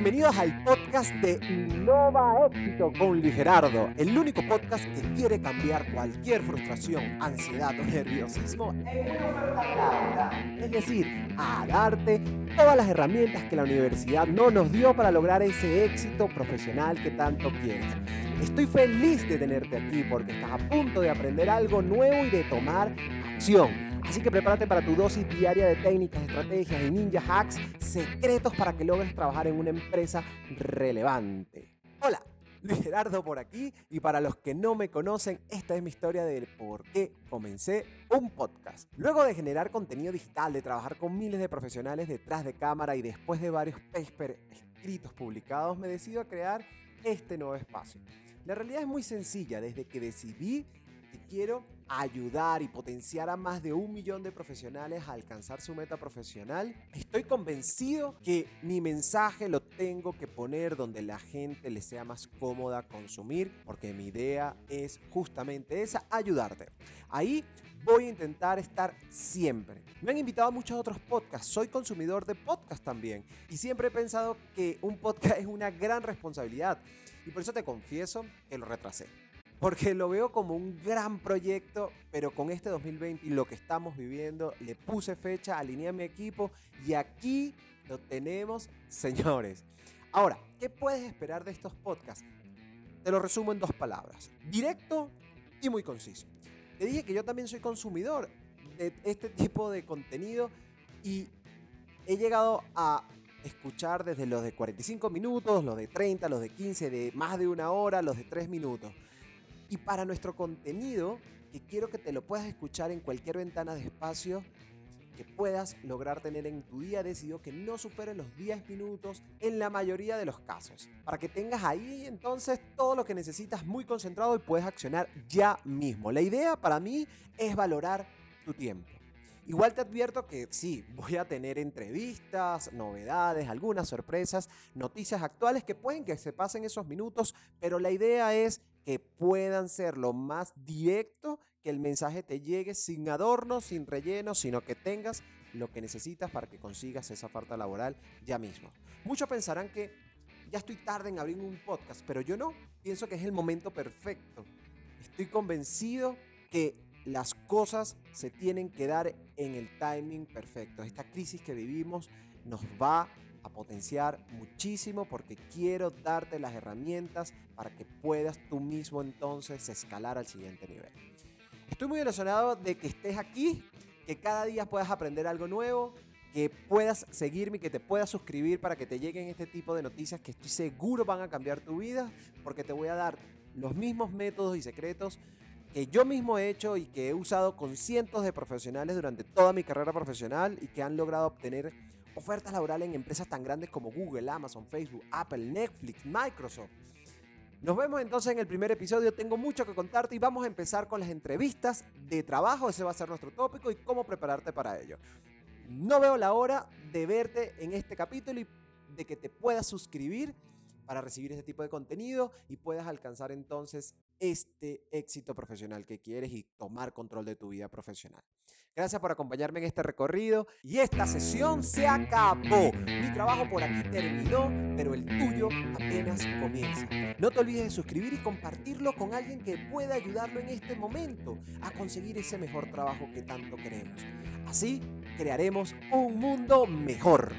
Bienvenidos al podcast de Innova Éxito con Luis Gerardo, el único podcast que quiere cambiar cualquier frustración, ansiedad o nerviosismo en una Es decir, a darte todas las herramientas que la universidad no nos dio para lograr ese éxito profesional que tanto quieres. Estoy feliz de tenerte aquí porque estás a punto de aprender algo nuevo y de tomar Así que prepárate para tu dosis diaria de técnicas, estrategias y ninja hacks secretos para que logres trabajar en una empresa relevante. Hola, Luis Gerardo por aquí y para los que no me conocen, esta es mi historia del por qué comencé un podcast. Luego de generar contenido digital, de trabajar con miles de profesionales detrás de cámara y después de varios papers escritos publicados, me decido a crear este nuevo espacio. La realidad es muy sencilla, desde que decidí que quiero ayudar y potenciar a más de un millón de profesionales a alcanzar su meta profesional, estoy convencido que mi mensaje lo tengo que poner donde la gente le sea más cómoda consumir, porque mi idea es justamente esa, ayudarte. Ahí voy a intentar estar siempre. Me han invitado a muchos otros podcasts, soy consumidor de podcasts también y siempre he pensado que un podcast es una gran responsabilidad y por eso te confieso que lo retrasé porque lo veo como un gran proyecto, pero con este 2020 y lo que estamos viviendo, le puse fecha, alineé a mi equipo y aquí lo tenemos, señores. Ahora, ¿qué puedes esperar de estos podcasts? Te lo resumo en dos palabras, directo y muy conciso. Te dije que yo también soy consumidor de este tipo de contenido y he llegado a escuchar desde los de 45 minutos, los de 30, los de 15, de más de una hora, los de 3 minutos. Y para nuestro contenido, que quiero que te lo puedas escuchar en cualquier ventana de espacio que puedas lograr tener en tu día, decidido que no supere los 10 minutos en la mayoría de los casos. Para que tengas ahí entonces todo lo que necesitas muy concentrado y puedes accionar ya mismo. La idea para mí es valorar tu tiempo. Igual te advierto que sí, voy a tener entrevistas, novedades, algunas sorpresas, noticias actuales que pueden que se pasen esos minutos, pero la idea es que puedan ser lo más directo, que el mensaje te llegue sin adornos, sin relleno, sino que tengas lo que necesitas para que consigas esa oferta laboral ya mismo. Muchos pensarán que ya estoy tarde en abrir un podcast, pero yo no, pienso que es el momento perfecto. Estoy convencido que las cosas se tienen que dar en el timing perfecto. Esta crisis que vivimos nos va a potenciar muchísimo porque quiero darte las herramientas para que puedas tú mismo entonces escalar al siguiente nivel. Estoy muy emocionado de que estés aquí, que cada día puedas aprender algo nuevo, que puedas seguirme y que te puedas suscribir para que te lleguen este tipo de noticias que estoy seguro van a cambiar tu vida porque te voy a dar los mismos métodos y secretos que yo mismo he hecho y que he usado con cientos de profesionales durante toda mi carrera profesional y que han logrado obtener ofertas laborales en empresas tan grandes como Google, Amazon, Facebook, Apple, Netflix, Microsoft. Nos vemos entonces en el primer episodio. Tengo mucho que contarte y vamos a empezar con las entrevistas de trabajo. Ese va a ser nuestro tópico y cómo prepararte para ello. No veo la hora de verte en este capítulo y de que te puedas suscribir para recibir este tipo de contenido y puedas alcanzar entonces este éxito profesional que quieres y tomar control de tu vida profesional. Gracias por acompañarme en este recorrido y esta sesión se acabó. Mi trabajo por aquí terminó, pero el tuyo apenas comienza. No te olvides de suscribir y compartirlo con alguien que pueda ayudarlo en este momento a conseguir ese mejor trabajo que tanto queremos. Así crearemos un mundo mejor.